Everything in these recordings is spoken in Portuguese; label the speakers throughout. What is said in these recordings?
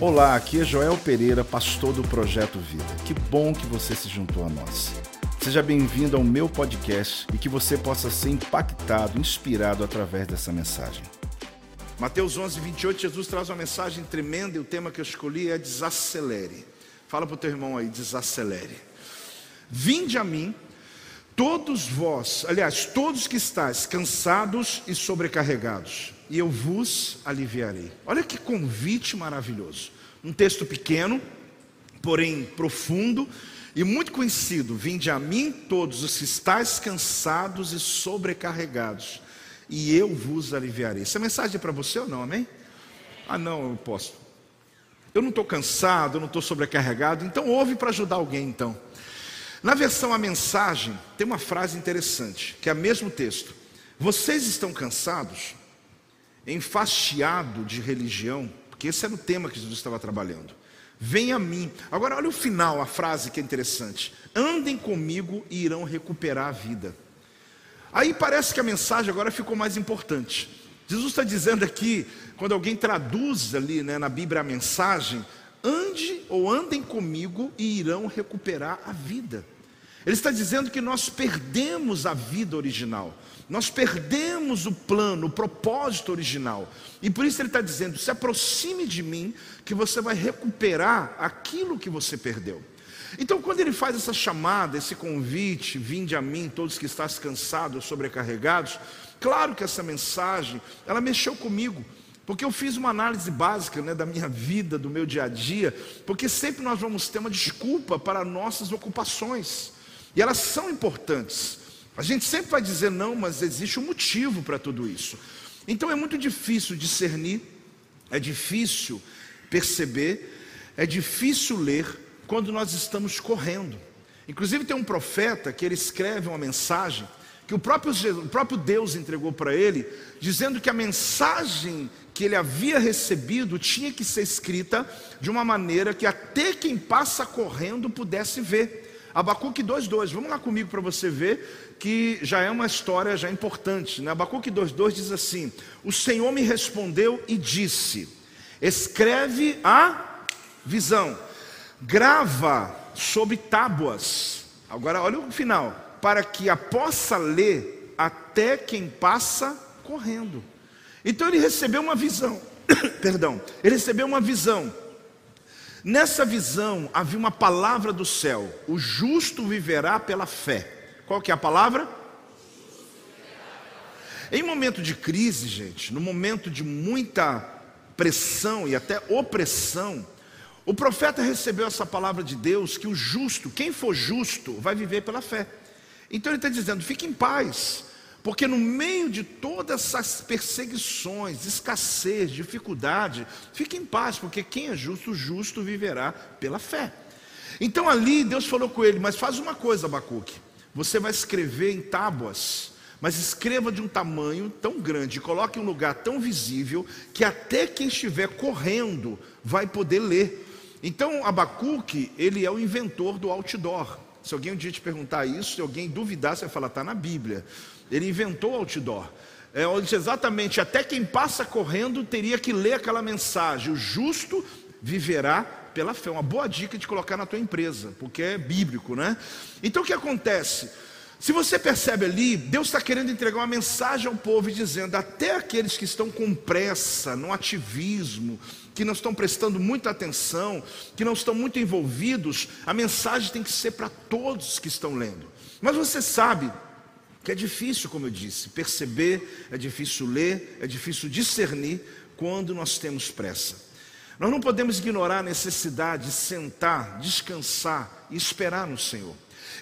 Speaker 1: Olá, aqui é Joel Pereira, pastor do Projeto Vida. Que bom que você se juntou a nós. Seja bem-vindo ao meu podcast e que você possa ser impactado, inspirado através dessa mensagem. Mateus 11, 28, Jesus traz uma mensagem tremenda e o tema que eu escolhi é desacelere. Fala para o teu irmão aí, desacelere. Vinde a mim, todos vós, aliás, todos que estáis cansados e sobrecarregados, e eu vos aliviarei. Olha que convite maravilhoso. Um texto pequeno, porém profundo e muito conhecido. Vinde a mim todos os que estáis cansados e sobrecarregados, e eu vos aliviarei. Essa mensagem é para você ou não, amém? Ah, não, eu posso. Eu não estou cansado, eu não estou sobrecarregado, então ouve para ajudar alguém então. Na versão a mensagem, tem uma frase interessante, que é o mesmo texto. Vocês estão cansados? enfastiado de religião, porque esse era o tema que Jesus estava trabalhando. Venha a mim. Agora, olha o final, a frase que é interessante: andem comigo e irão recuperar a vida. Aí parece que a mensagem agora ficou mais importante. Jesus está dizendo aqui, quando alguém traduz ali né, na Bíblia a mensagem, ande ou andem comigo e irão recuperar a vida. Ele está dizendo que nós perdemos a vida original. Nós perdemos o plano, o propósito original. E por isso ele está dizendo: se aproxime de mim, que você vai recuperar aquilo que você perdeu. Então, quando ele faz essa chamada, esse convite, vinde a mim, todos que estás cansados, sobrecarregados, claro que essa mensagem, ela mexeu comigo, porque eu fiz uma análise básica né, da minha vida, do meu dia a dia, porque sempre nós vamos ter uma desculpa para nossas ocupações, e elas são importantes. A gente sempre vai dizer não, mas existe um motivo para tudo isso. Então é muito difícil discernir, é difícil perceber, é difícil ler quando nós estamos correndo. Inclusive tem um profeta que ele escreve uma mensagem que o próprio, o próprio Deus entregou para ele, dizendo que a mensagem que ele havia recebido tinha que ser escrita de uma maneira que até quem passa correndo pudesse ver. Abacuque 2,2, vamos lá comigo para você ver que já é uma história já importante. Né? Abacuque 2,2 diz assim: O Senhor me respondeu e disse: Escreve a visão, grava sobre tábuas. Agora olha o final, para que a possa ler até quem passa correndo. Então ele recebeu uma visão, perdão, ele recebeu uma visão. Nessa visão havia uma palavra do céu: o justo viverá pela fé. Qual que é a palavra? Em momento de crise, gente, no momento de muita pressão e até opressão, o profeta recebeu essa palavra de Deus que o justo, quem for justo, vai viver pela fé. Então ele está dizendo: fique em paz, porque no meio de todas essas perseguições, escassez, dificuldade, fique em paz, porque quem é justo, justo viverá pela fé. Então ali Deus falou com ele: mas faz uma coisa, Abacuque. Você vai escrever em tábuas, mas escreva de um tamanho tão grande, coloque em um lugar tão visível que até quem estiver correndo vai poder ler. Então, Abacuque, ele é o inventor do outdoor. Se alguém um dia te perguntar isso, se alguém duvidar, você vai falar, está na Bíblia. Ele inventou outdoor. É onde exatamente até quem passa correndo teria que ler aquela mensagem: o justo viverá pela fé. Uma boa dica de colocar na tua empresa, porque é bíblico, né? Então o que acontece? Se você percebe ali, Deus está querendo entregar uma mensagem ao povo dizendo: até aqueles que estão com pressa, no ativismo, que não estão prestando muita atenção, que não estão muito envolvidos, a mensagem tem que ser para todos que estão lendo. Mas você sabe que é difícil, como eu disse, perceber, é difícil ler, é difícil discernir quando nós temos pressa. Nós não podemos ignorar a necessidade de sentar, descansar e esperar no Senhor.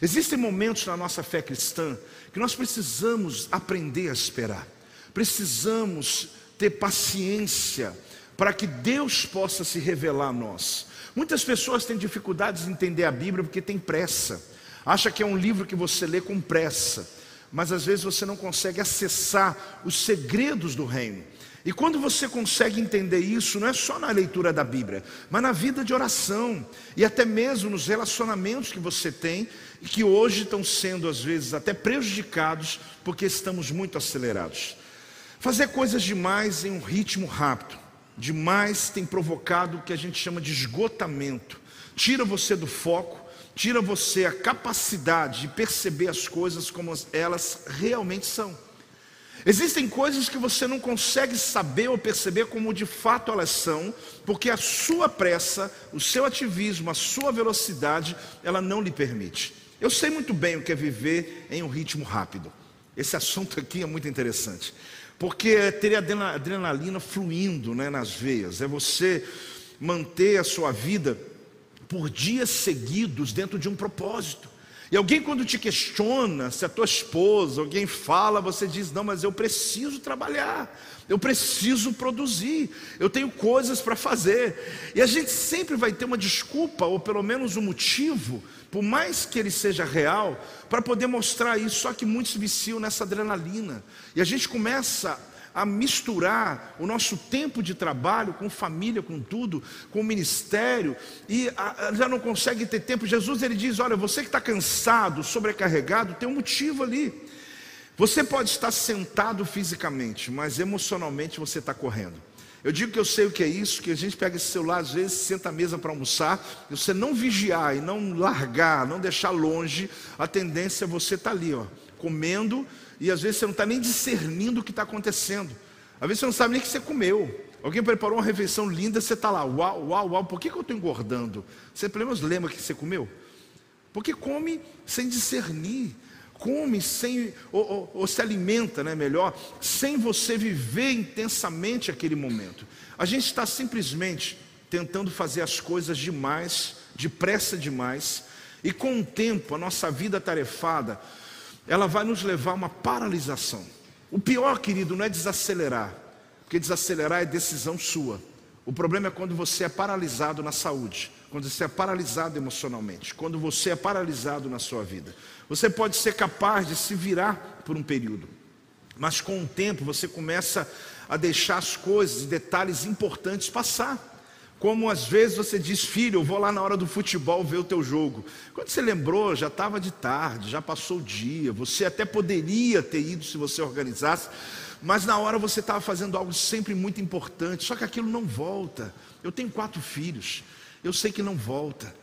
Speaker 1: Existem momentos na nossa fé cristã que nós precisamos aprender a esperar, precisamos ter paciência para que Deus possa se revelar a nós. Muitas pessoas têm dificuldades em entender a Bíblia porque tem pressa, acha que é um livro que você lê com pressa, mas às vezes você não consegue acessar os segredos do reino. E quando você consegue entender isso, não é só na leitura da Bíblia, mas na vida de oração e até mesmo nos relacionamentos que você tem e que hoje estão sendo às vezes até prejudicados porque estamos muito acelerados. Fazer coisas demais em um ritmo rápido. demais tem provocado o que a gente chama de esgotamento. Tira você do foco, tira você a capacidade de perceber as coisas como elas realmente são. Existem coisas que você não consegue saber ou perceber como de fato elas são, porque a sua pressa, o seu ativismo, a sua velocidade, ela não lhe permite. Eu sei muito bem o que é viver em um ritmo rápido. Esse assunto aqui é muito interessante, porque é ter adrenalina fluindo né, nas veias, é você manter a sua vida por dias seguidos dentro de um propósito. E alguém, quando te questiona, se a tua esposa, alguém fala, você diz: Não, mas eu preciso trabalhar, eu preciso produzir, eu tenho coisas para fazer. E a gente sempre vai ter uma desculpa, ou pelo menos um motivo, por mais que ele seja real, para poder mostrar isso. Só que muitos viciam nessa adrenalina. E a gente começa a misturar o nosso tempo de trabalho com família, com tudo, com ministério, e já não consegue ter tempo. Jesus ele diz: Olha, você que está cansado, sobrecarregado, tem um motivo ali. Você pode estar sentado fisicamente, mas emocionalmente você está correndo. Eu digo que eu sei o que é isso, que a gente pega esse celular, às vezes senta à mesa para almoçar, e você não vigiar e não largar, não deixar longe, a tendência é você estar tá ali, ó, comendo, e às vezes você não está nem discernindo o que está acontecendo. Às vezes você não sabe nem o que você comeu. Alguém preparou uma refeição linda, você está lá, uau, uau, uau, por que, que eu estou engordando? Você pelo menos lembra que você comeu? Porque come sem discernir, come sem, ou, ou, ou se alimenta, né, melhor, sem você viver intensamente aquele momento. A gente está simplesmente tentando fazer as coisas demais, depressa demais, e com o tempo, a nossa vida tarefada, ela vai nos levar a uma paralisação. O pior, querido, não é desacelerar, porque desacelerar é decisão sua. O problema é quando você é paralisado na saúde, quando você é paralisado emocionalmente, quando você é paralisado na sua vida. Você pode ser capaz de se virar por um período, mas com o tempo você começa a deixar as coisas, detalhes importantes passar. Como às vezes você diz, filho, eu vou lá na hora do futebol ver o teu jogo. Quando você lembrou, já estava de tarde, já passou o dia, você até poderia ter ido se você organizasse, mas na hora você estava fazendo algo sempre muito importante, só que aquilo não volta. Eu tenho quatro filhos, eu sei que não volta.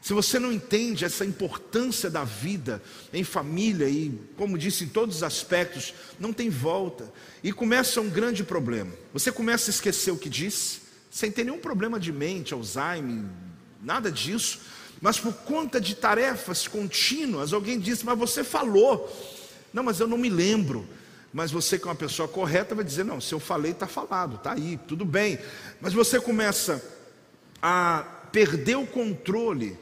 Speaker 1: Se você não entende essa importância da vida em família e, como disse, em todos os aspectos, não tem volta. E começa um grande problema. Você começa a esquecer o que disse, sem ter nenhum problema de mente, Alzheimer, nada disso, mas por conta de tarefas contínuas, alguém disse, mas você falou. Não, mas eu não me lembro. Mas você, que é uma pessoa correta, vai dizer: não, se eu falei, está falado, está aí, tudo bem. Mas você começa a perder o controle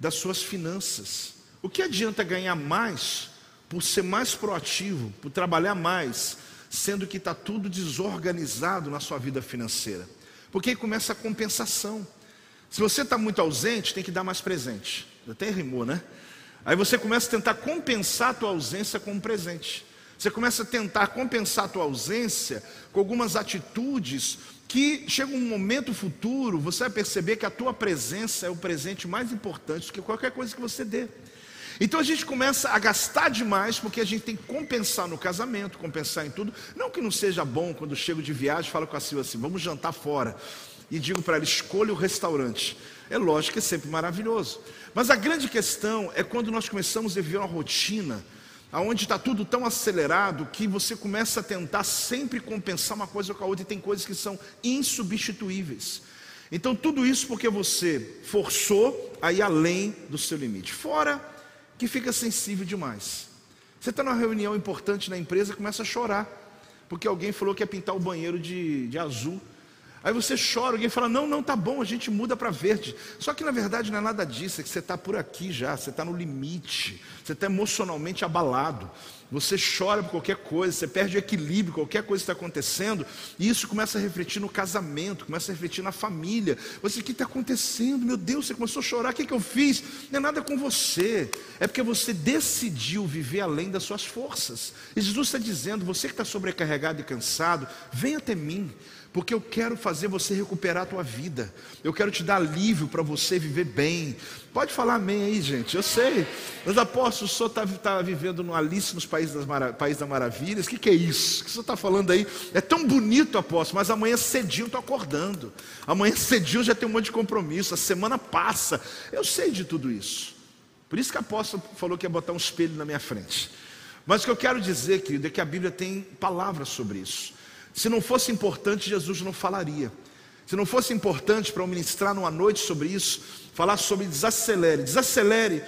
Speaker 1: das suas finanças. O que adianta ganhar mais por ser mais proativo, por trabalhar mais, sendo que está tudo desorganizado na sua vida financeira? Porque aí começa a compensação. Se você está muito ausente, tem que dar mais presente. Até rimou, né? Aí você começa a tentar compensar a tua ausência com um presente. Você começa a tentar compensar a tua ausência com algumas atitudes que chega um momento futuro, você vai perceber que a tua presença é o presente mais importante do que qualquer coisa que você dê. Então a gente começa a gastar demais porque a gente tem que compensar no casamento, compensar em tudo. Não que não seja bom quando chego de viagem, falo com a Silvia assim: vamos jantar fora. E digo para ela: escolha o restaurante. É lógico que é sempre maravilhoso. Mas a grande questão é quando nós começamos a viver uma rotina onde está tudo tão acelerado que você começa a tentar sempre compensar uma coisa com a outra e tem coisas que são insubstituíveis. Então, tudo isso porque você forçou a ir além do seu limite. Fora que fica sensível demais. Você está numa reunião importante na empresa e começa a chorar, porque alguém falou que ia pintar o banheiro de, de azul. Aí você chora, alguém fala: Não, não, tá bom, a gente muda para verde. Só que na verdade não é nada disso, é que você está por aqui já, você está no limite, você está emocionalmente abalado. Você chora por qualquer coisa, você perde o equilíbrio, qualquer coisa está acontecendo, e isso começa a refletir no casamento, começa a refletir na família. Você, o que está acontecendo? Meu Deus, você começou a chorar, o que, que eu fiz? Não é nada com você, é porque você decidiu viver além das suas forças. E Jesus está dizendo: você que está sobrecarregado e cansado, vem até mim, porque eu quero fazer você recuperar a tua vida. Eu quero te dar alívio para você viver bem. Pode falar amém aí, gente. Eu sei. Mas apóstolo, o senhor está tá vivendo no Alice nos Países das, Mara, País das Maravilhas. O que, que é isso? O que o senhor está falando aí? É tão bonito, apóstolo, mas amanhã cedinho estou acordando. Amanhã cedinho já tem um monte de compromisso. A semana passa. Eu sei de tudo isso. Por isso que o apóstolo falou que ia botar um espelho na minha frente. Mas o que eu quero dizer, querido, é que a Bíblia tem palavras sobre isso. Se não fosse importante, Jesus não falaria. Se não fosse importante para eu ministrar numa noite sobre isso, falar sobre desacelere. Desacelere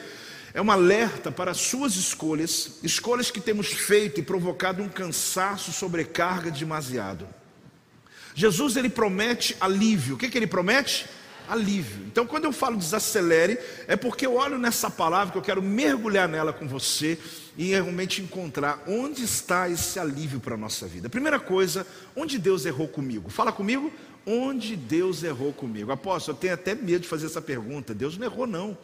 Speaker 1: é um alerta para as suas escolhas, escolhas que temos feito e provocado um cansaço, sobrecarga demasiado. Jesus ele promete alívio. O que, que ele promete? alívio. Então, quando eu falo desacelere, é porque eu olho nessa palavra que eu quero mergulhar nela com você e realmente encontrar onde está esse alívio para a nossa vida. Primeira coisa, onde Deus errou comigo? Fala comigo, onde Deus errou comigo? Apóstolo, eu tenho até medo de fazer essa pergunta. Deus não errou, não.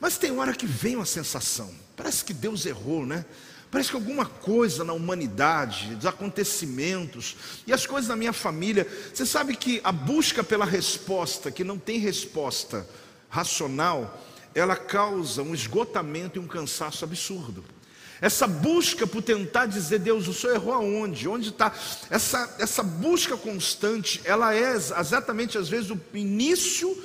Speaker 1: Mas tem hora que vem uma sensação, parece que Deus errou, né? Parece que alguma coisa na humanidade, dos acontecimentos e as coisas na minha família. Você sabe que a busca pela resposta, que não tem resposta racional, ela causa um esgotamento e um cansaço absurdo. Essa busca por tentar dizer, Deus, o Senhor errou aonde? Onde está? Essa, essa busca constante, ela é exatamente às vezes o início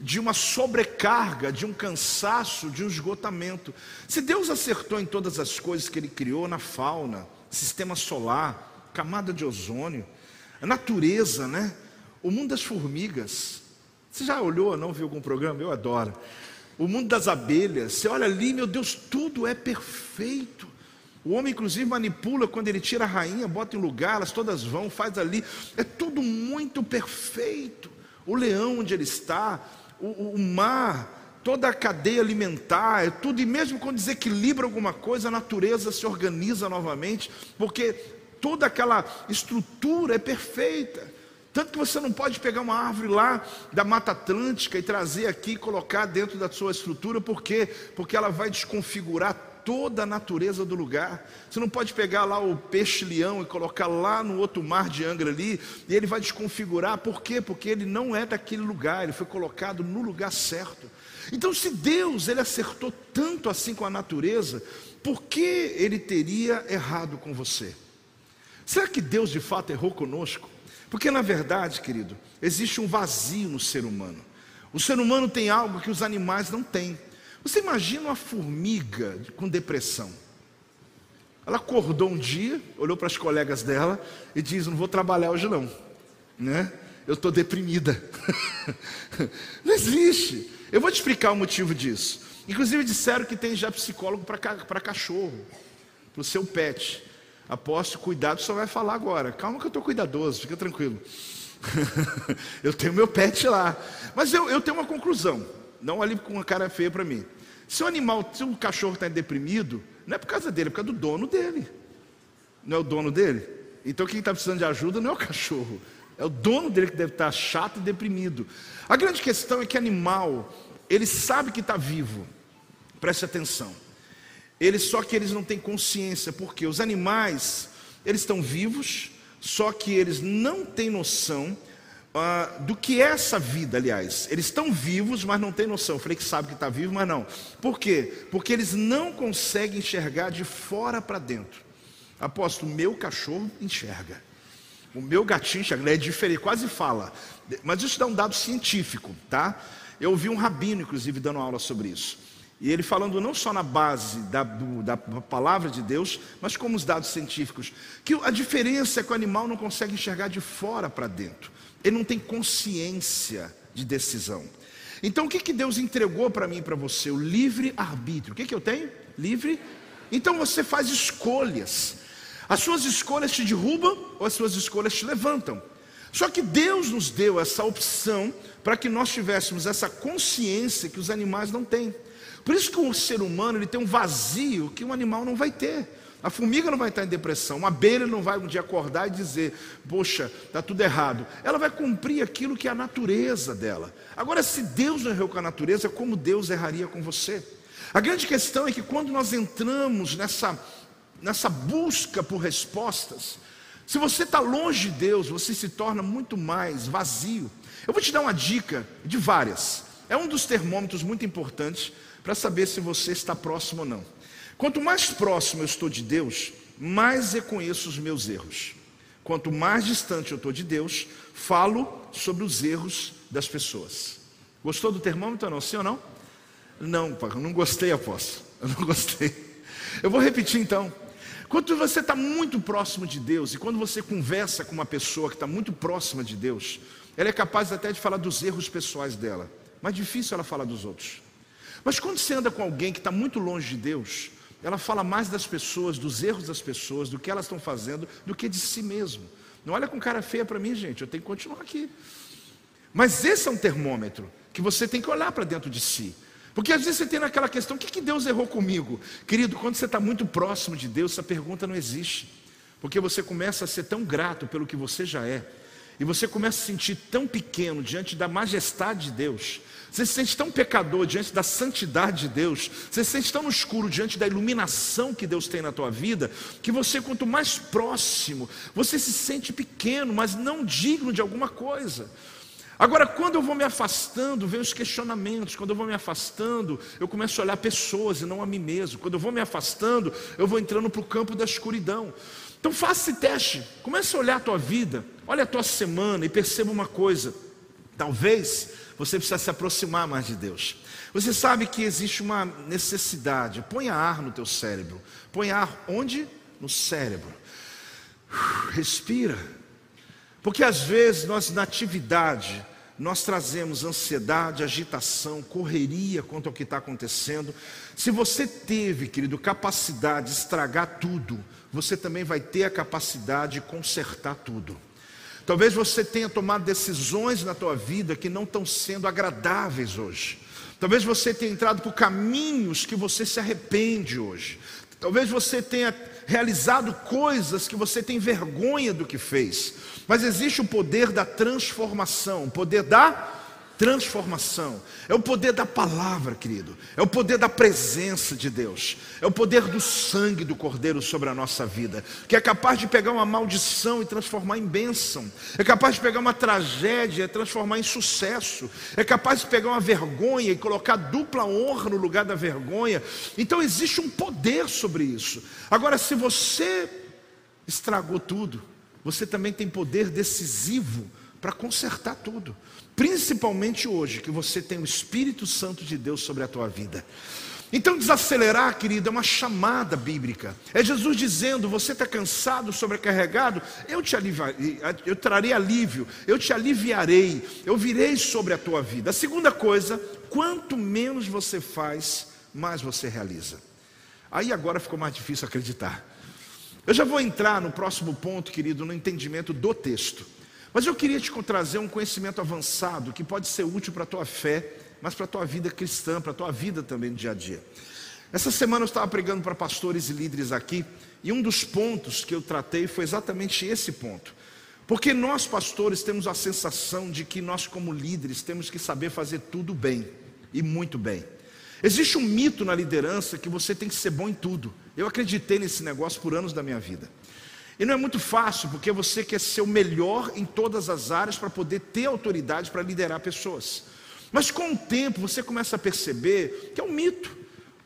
Speaker 1: de uma sobrecarga, de um cansaço, de um esgotamento. Se Deus acertou em todas as coisas que Ele criou na fauna, sistema solar, camada de ozônio, a natureza, né? O mundo das formigas. Você já olhou, não viu algum programa? Eu adoro. O mundo das abelhas. Você olha ali, meu Deus, tudo é perfeito. O homem, inclusive, manipula quando ele tira a rainha, bota em lugar, elas todas vão, faz ali. É tudo muito perfeito. O leão onde ele está, o, o mar, toda a cadeia alimentar, é tudo, e mesmo quando desequilibra alguma coisa, a natureza se organiza novamente, porque toda aquela estrutura é perfeita. Tanto que você não pode pegar uma árvore lá da Mata Atlântica e trazer aqui e colocar dentro da sua estrutura, por quê? Porque ela vai desconfigurar toda a natureza do lugar. Você não pode pegar lá o peixe-leão e colocar lá no outro mar de Angra ali, e ele vai desconfigurar. Por quê? Porque ele não é daquele lugar, ele foi colocado no lugar certo. Então, se Deus ele acertou tanto assim com a natureza, por que ele teria errado com você? Será que Deus de fato errou conosco? Porque na verdade, querido, existe um vazio no ser humano. O ser humano tem algo que os animais não têm. Você imagina uma formiga com depressão. Ela acordou um dia, olhou para as colegas dela e diz: Não vou trabalhar hoje, não. Né? Eu estou deprimida. não existe. Eu vou te explicar o motivo disso. Inclusive, disseram que tem já psicólogo para cachorro, para o seu pet. Aposto, cuidado, só vai falar agora. Calma que eu estou cuidadoso, fica tranquilo. eu tenho meu pet lá. Mas eu, eu tenho uma conclusão. Não olhe com uma cara feia para mim. Se o animal, se o cachorro está deprimido, não é por causa dele, é por causa do dono dele. Não é o dono dele? Então quem está precisando de ajuda não é o cachorro, é o dono dele que deve estar tá chato e deprimido. A grande questão é que animal, ele sabe que está vivo. Preste atenção. Eles só que eles não têm consciência, porque os animais, eles estão vivos, só que eles não têm noção uh, do que é essa vida, aliás. Eles estão vivos, mas não têm noção. Eu falei que sabe que está vivo, mas não. Por quê? Porque eles não conseguem enxergar de fora para dentro. Aposto, o meu cachorro enxerga. O meu gatinho enxerga. Ele é diferente, quase fala. Mas isso dá um dado científico, tá? Eu ouvi um rabino, inclusive, dando aula sobre isso. E ele falando não só na base da, da palavra de Deus, mas como os dados científicos, que a diferença é que o animal não consegue enxergar de fora para dentro ele não tem consciência de decisão. Então o que, que Deus entregou para mim e para você? O livre arbítrio. O que, que eu tenho? Livre. Então você faz escolhas. As suas escolhas te derrubam ou as suas escolhas te levantam. Só que Deus nos deu essa opção para que nós tivéssemos essa consciência que os animais não têm. Por isso que o ser humano ele tem um vazio que um animal não vai ter. A formiga não vai estar em depressão, uma abelha não vai um dia acordar e dizer, poxa, está tudo errado. Ela vai cumprir aquilo que é a natureza dela. Agora, se Deus não errou com a natureza, como Deus erraria com você? A grande questão é que quando nós entramos nessa, nessa busca por respostas, Se você está longe de Deus, você se torna muito mais vazio. Eu vou te dar uma dica de várias. É um dos termômetros muito importantes para saber se você está próximo ou não. Quanto mais próximo eu estou de Deus, mais reconheço os meus erros. Quanto mais distante eu estou de Deus, falo sobre os erros das pessoas. Gostou do termômetro não? Sim ou não? Não, não gostei, apóstolo. Eu não gostei. Eu vou repetir então. Quando você está muito próximo de Deus e quando você conversa com uma pessoa que está muito próxima de Deus, ela é capaz até de falar dos erros pessoais dela, mas difícil ela falar dos outros. Mas quando você anda com alguém que está muito longe de Deus, ela fala mais das pessoas, dos erros das pessoas, do que elas estão fazendo, do que de si mesmo. Não olha com cara feia para mim, gente, eu tenho que continuar aqui. Mas esse é um termômetro que você tem que olhar para dentro de si. Porque às vezes você tem naquela questão: o que, que Deus errou comigo? Querido, quando você está muito próximo de Deus, essa pergunta não existe. Porque você começa a ser tão grato pelo que você já é, e você começa a se sentir tão pequeno diante da majestade de Deus, você se sente tão pecador diante da santidade de Deus, você se sente tão no escuro diante da iluminação que Deus tem na tua vida, que você, quanto mais próximo, você se sente pequeno, mas não digno de alguma coisa. Agora, quando eu vou me afastando, vem os questionamentos. Quando eu vou me afastando, eu começo a olhar pessoas e não a mim mesmo. Quando eu vou me afastando, eu vou entrando para o campo da escuridão. Então faça esse teste. Comece a olhar a tua vida, olha a tua semana e perceba uma coisa. Talvez você precisa se aproximar mais de Deus. Você sabe que existe uma necessidade. Ponha ar no teu cérebro. Ponha ar onde? No cérebro. Respira. Porque às vezes nós na atividade, nós trazemos ansiedade, agitação, correria quanto ao que está acontecendo. Se você teve, querido, capacidade de estragar tudo, você também vai ter a capacidade de consertar tudo. Talvez você tenha tomado decisões na tua vida que não estão sendo agradáveis hoje. Talvez você tenha entrado por caminhos que você se arrepende hoje. Talvez você tenha realizado coisas que você tem vergonha do que fez. Mas existe o poder da transformação, o poder da transformação. É o poder da palavra, querido. É o poder da presença de Deus. É o poder do sangue do Cordeiro sobre a nossa vida, que é capaz de pegar uma maldição e transformar em bênção. É capaz de pegar uma tragédia e transformar em sucesso. É capaz de pegar uma vergonha e colocar dupla honra no lugar da vergonha. Então existe um poder sobre isso. Agora, se você estragou tudo, você também tem poder decisivo para consertar tudo. Principalmente hoje, que você tem o Espírito Santo de Deus sobre a tua vida. Então, desacelerar, querido, é uma chamada bíblica. É Jesus dizendo: Você está cansado, sobrecarregado? Eu te aliviarei, eu trarei alívio, eu te aliviarei, eu virei sobre a tua vida. A segunda coisa, quanto menos você faz, mais você realiza. Aí agora ficou mais difícil acreditar. Eu já vou entrar no próximo ponto, querido, no entendimento do texto. Mas eu queria te trazer um conhecimento avançado que pode ser útil para a tua fé, mas para a tua vida cristã, para a tua vida também no dia a dia. Essa semana eu estava pregando para pastores e líderes aqui, e um dos pontos que eu tratei foi exatamente esse ponto. Porque nós, pastores, temos a sensação de que nós, como líderes, temos que saber fazer tudo bem e muito bem. Existe um mito na liderança que você tem que ser bom em tudo. Eu acreditei nesse negócio por anos da minha vida. E não é muito fácil, porque você quer ser o melhor em todas as áreas para poder ter autoridade para liderar pessoas. Mas com o tempo você começa a perceber que é um mito.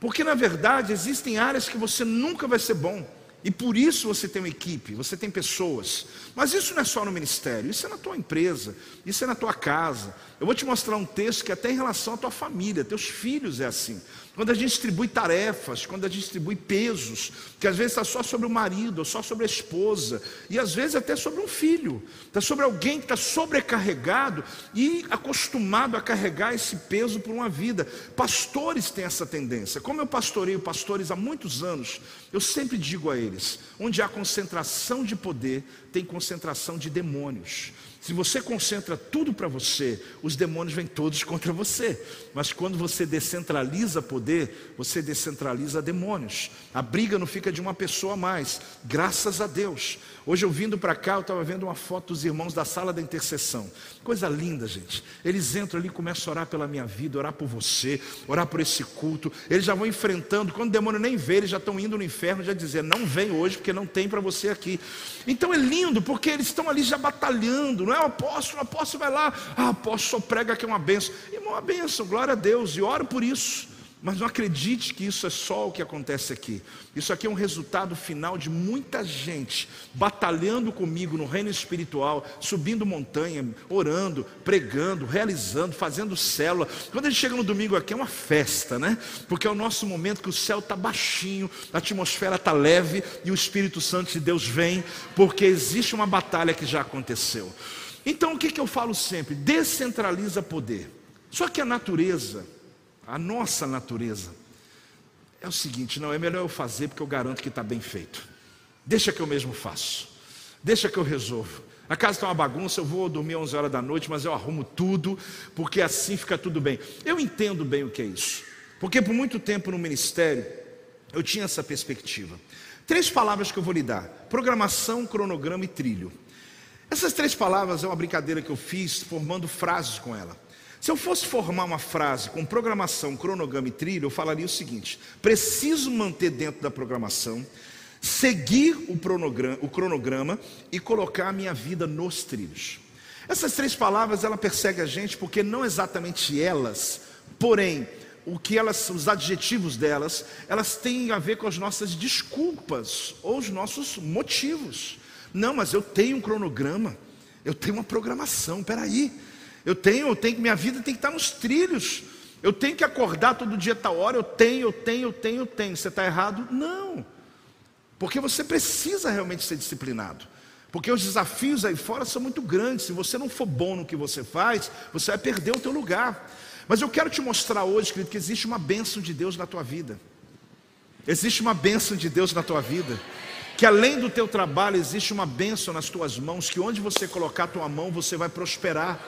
Speaker 1: Porque na verdade existem áreas que você nunca vai ser bom. E por isso você tem uma equipe, você tem pessoas. Mas isso não é só no ministério, isso é na tua empresa, isso é na tua casa. Eu vou te mostrar um texto que até em relação à tua família, teus filhos é assim. Quando a gente distribui tarefas, quando a gente distribui pesos, que às vezes está só sobre o marido, ou só sobre a esposa, e às vezes até sobre um filho, está sobre alguém que está sobrecarregado e acostumado a carregar esse peso por uma vida. Pastores têm essa tendência. Como eu pastoreio pastores há muitos anos, eu sempre digo a eles: onde há concentração de poder, tem concentração de demônios. Se você concentra tudo para você, os demônios vêm todos contra você. Mas quando você descentraliza poder, você descentraliza demônios. A briga não fica de uma pessoa a mais, graças a Deus. Hoje eu vindo para cá, eu estava vendo uma foto dos irmãos da sala da intercessão. Coisa linda, gente. Eles entram ali e começam a orar pela minha vida, orar por você, orar por esse culto. Eles já vão enfrentando, quando o demônio nem vê, eles já estão indo no inferno, já dizendo: não vem hoje, porque não tem para você aqui. Então é lindo, porque eles estão ali já batalhando, não é? O apóstolo, o apóstolo vai lá, ah, apóstolo só prega que é uma benção. Irmão, uma benção, glória a Deus, e oro por isso. Mas não acredite que isso é só o que acontece aqui. Isso aqui é um resultado final de muita gente batalhando comigo no reino espiritual, subindo montanha, orando, pregando, realizando, fazendo célula. Quando a gente chega no domingo aqui é uma festa, né? Porque é o nosso momento que o céu está baixinho, a atmosfera está leve e o Espírito Santo de Deus vem, porque existe uma batalha que já aconteceu. Então o que, que eu falo sempre? Descentraliza poder. Só que a natureza a nossa natureza, é o seguinte: não, é melhor eu fazer porque eu garanto que está bem feito. Deixa que eu mesmo faço, deixa que eu resolvo. A casa está uma bagunça, eu vou dormir 11 horas da noite, mas eu arrumo tudo, porque assim fica tudo bem. Eu entendo bem o que é isso, porque por muito tempo no ministério eu tinha essa perspectiva. Três palavras que eu vou lhe dar: programação, cronograma e trilho. Essas três palavras é uma brincadeira que eu fiz, formando frases com ela. Se eu fosse formar uma frase com programação, cronograma e trilho, eu falaria o seguinte: preciso manter dentro da programação, seguir o cronograma, o cronograma e colocar a minha vida nos trilhos. Essas três palavras ela persegue a gente porque não exatamente elas, porém o que elas, os adjetivos delas, elas têm a ver com as nossas desculpas ou os nossos motivos. Não, mas eu tenho um cronograma, eu tenho uma programação. Peraí, eu tenho, eu tenho, minha vida tem que estar nos trilhos. Eu tenho que acordar todo dia tal hora. Eu tenho, eu tenho, eu tenho, eu tenho. Você está errado? Não. Porque você precisa realmente ser disciplinado. Porque os desafios aí fora são muito grandes. Se você não for bom no que você faz, você vai perder o teu lugar. Mas eu quero te mostrar hoje, querido, que existe uma bênção de Deus na tua vida. Existe uma bênção de Deus na tua vida. Que além do teu trabalho, existe uma bênção nas tuas mãos. Que onde você colocar a tua mão, você vai prosperar.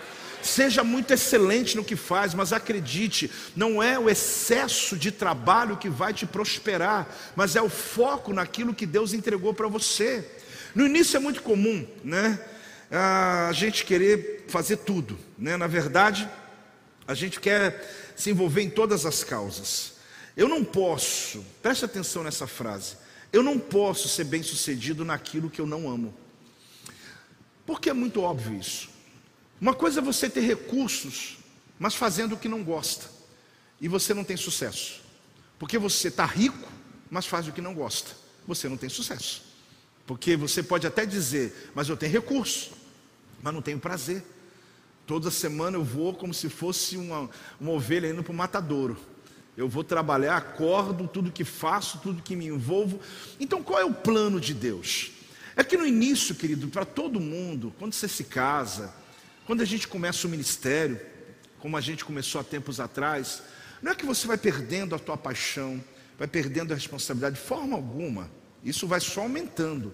Speaker 1: Seja muito excelente no que faz, mas acredite, não é o excesso de trabalho que vai te prosperar, mas é o foco naquilo que Deus entregou para você. No início é muito comum, né? A gente querer fazer tudo, né? Na verdade, a gente quer se envolver em todas as causas. Eu não posso, preste atenção nessa frase. Eu não posso ser bem-sucedido naquilo que eu não amo. Porque é muito óbvio isso. Uma coisa é você ter recursos, mas fazendo o que não gosta, e você não tem sucesso, porque você está rico, mas faz o que não gosta, você não tem sucesso, porque você pode até dizer, mas eu tenho recurso, mas não tenho prazer. Toda semana eu vou como se fosse uma, uma ovelha indo para o matadouro. Eu vou trabalhar, acordo, tudo que faço, tudo que me envolvo. Então qual é o plano de Deus? É que no início, querido, para todo mundo, quando você se casa, quando a gente começa o ministério, como a gente começou há tempos atrás, não é que você vai perdendo a tua paixão, vai perdendo a responsabilidade de forma alguma. Isso vai só aumentando.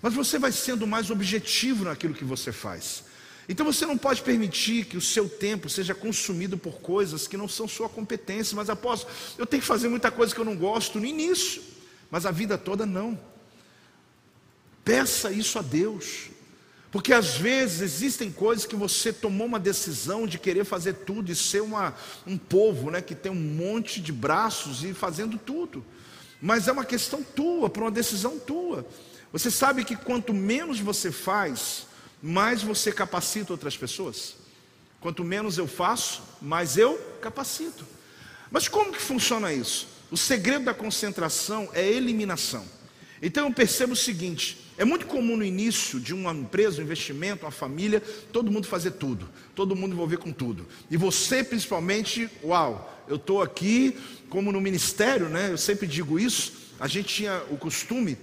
Speaker 1: Mas você vai sendo mais objetivo naquilo que você faz. Então você não pode permitir que o seu tempo seja consumido por coisas que não são sua competência. Mas após, eu tenho que fazer muita coisa que eu não gosto no início, mas a vida toda não. Peça isso a Deus. Porque às vezes existem coisas que você tomou uma decisão de querer fazer tudo e ser uma, um povo né, que tem um monte de braços e fazendo tudo. Mas é uma questão tua, para uma decisão tua. Você sabe que quanto menos você faz, mais você capacita outras pessoas. Quanto menos eu faço, mais eu capacito. Mas como que funciona isso? O segredo da concentração é eliminação. Então eu percebo o seguinte: é muito comum no início de uma empresa, um investimento, uma família, todo mundo fazer tudo, todo mundo envolver com tudo. E você principalmente, uau, eu estou aqui, como no ministério, né? Eu sempre digo isso, a gente tinha o costume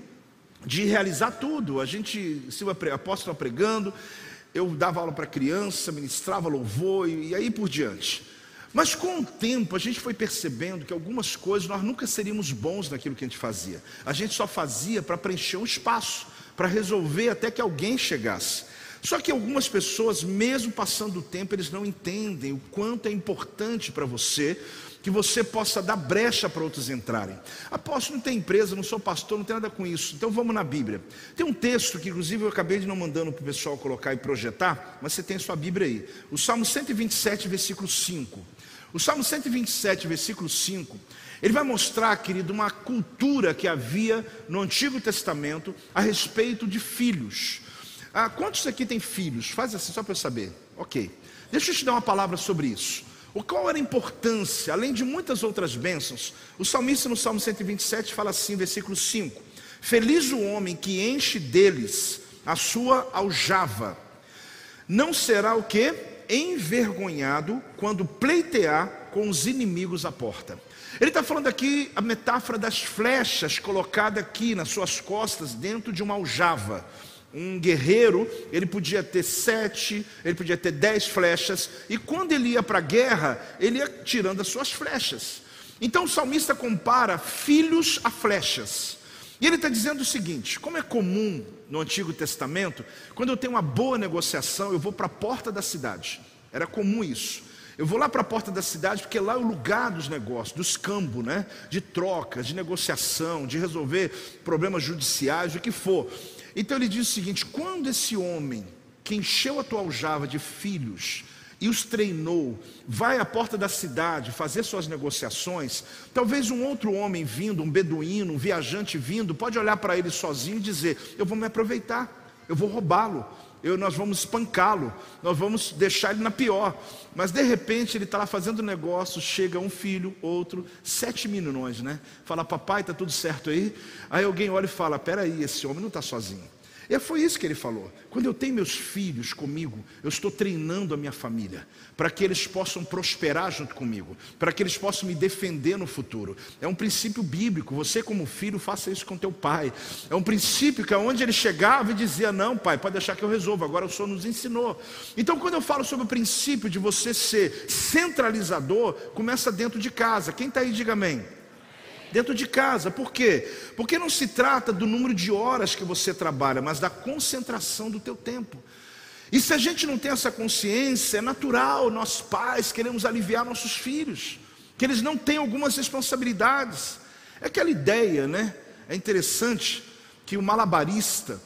Speaker 1: de realizar tudo. A gente, se o apóstolo pregando, eu dava aula para criança, ministrava louvor e, e aí por diante. Mas com o tempo a gente foi percebendo que algumas coisas nós nunca seríamos bons naquilo que a gente fazia. A gente só fazia para preencher um espaço, para resolver até que alguém chegasse. Só que algumas pessoas, mesmo passando o tempo, eles não entendem o quanto é importante para você que você possa dar brecha para outros entrarem. Apóstolo, não tem empresa, não sou pastor, não tem nada com isso. Então vamos na Bíblia. Tem um texto que, inclusive, eu acabei de não mandando para o pessoal colocar e projetar, mas você tem a sua Bíblia aí. O Salmo 127, versículo 5. O Salmo 127, versículo 5, ele vai mostrar, querido, uma cultura que havia no Antigo Testamento a respeito de filhos. Ah, quantos aqui têm filhos? Faz assim só para eu saber. Ok. Deixa eu te dar uma palavra sobre isso. O qual era a importância, além de muitas outras bênçãos? O salmista no Salmo 127 fala assim, versículo 5: Feliz o homem que enche deles a sua aljava. Não será o que? Envergonhado quando pleitear com os inimigos à porta. Ele está falando aqui a metáfora das flechas colocada aqui nas suas costas dentro de uma aljava. Um guerreiro, ele podia ter sete, ele podia ter dez flechas, e quando ele ia para a guerra, ele ia tirando as suas flechas. Então o salmista compara filhos a flechas. E ele está dizendo o seguinte: como é comum no Antigo Testamento, quando eu tenho uma boa negociação, eu vou para a porta da cidade. Era comum isso. Eu vou lá para a porta da cidade, porque lá é o lugar dos negócios, dos campos, né? de trocas, de negociação, de resolver problemas judiciais, o que for. Então ele diz o seguinte: quando esse homem que encheu a tua aljava de filhos e os treinou, vai à porta da cidade fazer suas negociações, talvez um outro homem vindo, um beduíno, um viajante vindo, pode olhar para ele sozinho e dizer: Eu vou me aproveitar, eu vou roubá-lo, eu, nós vamos espancá-lo, nós vamos deixar ele na pior. Mas de repente ele está lá fazendo negócio, chega um filho, outro, sete meninões, né? Fala, papai, está tudo certo aí? Aí alguém olha e fala, peraí, esse homem não está sozinho. E foi isso que ele falou. Quando eu tenho meus filhos comigo, eu estou treinando a minha família, para que eles possam prosperar junto comigo, para que eles possam me defender no futuro. É um princípio bíblico. Você, como filho, faça isso com teu pai. É um princípio que aonde ele chegava e dizia: Não, pai, pode deixar que eu resolvo. Agora o Senhor nos ensinou. Então, quando eu falo sobre o princípio de você ser centralizador, começa dentro de casa. Quem está aí, diga amém dentro de casa. Por quê? Porque não se trata do número de horas que você trabalha, mas da concentração do teu tempo. E se a gente não tem essa consciência, é natural, nós pais queremos aliviar nossos filhos, que eles não têm algumas responsabilidades. É aquela ideia, né? É interessante que o malabarista,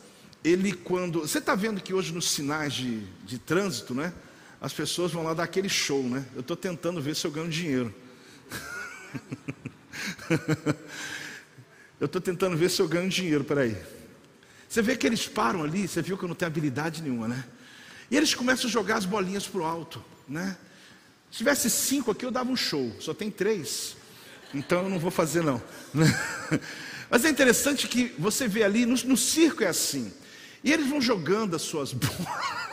Speaker 1: ele quando. Você está vendo que hoje nos sinais de, de trânsito, né? As pessoas vão lá dar aquele show, né? Eu estou tentando ver se eu ganho dinheiro. eu estou tentando ver se eu ganho dinheiro, peraí. Você vê que eles param ali, você viu que eu não tenho habilidade nenhuma, né? E eles começam a jogar as bolinhas para o alto, né? Se tivesse cinco aqui, eu dava um show, só tem três, então eu não vou fazer não. Mas é interessante que você vê ali, no, no circo é assim, e eles vão jogando as suas bolas.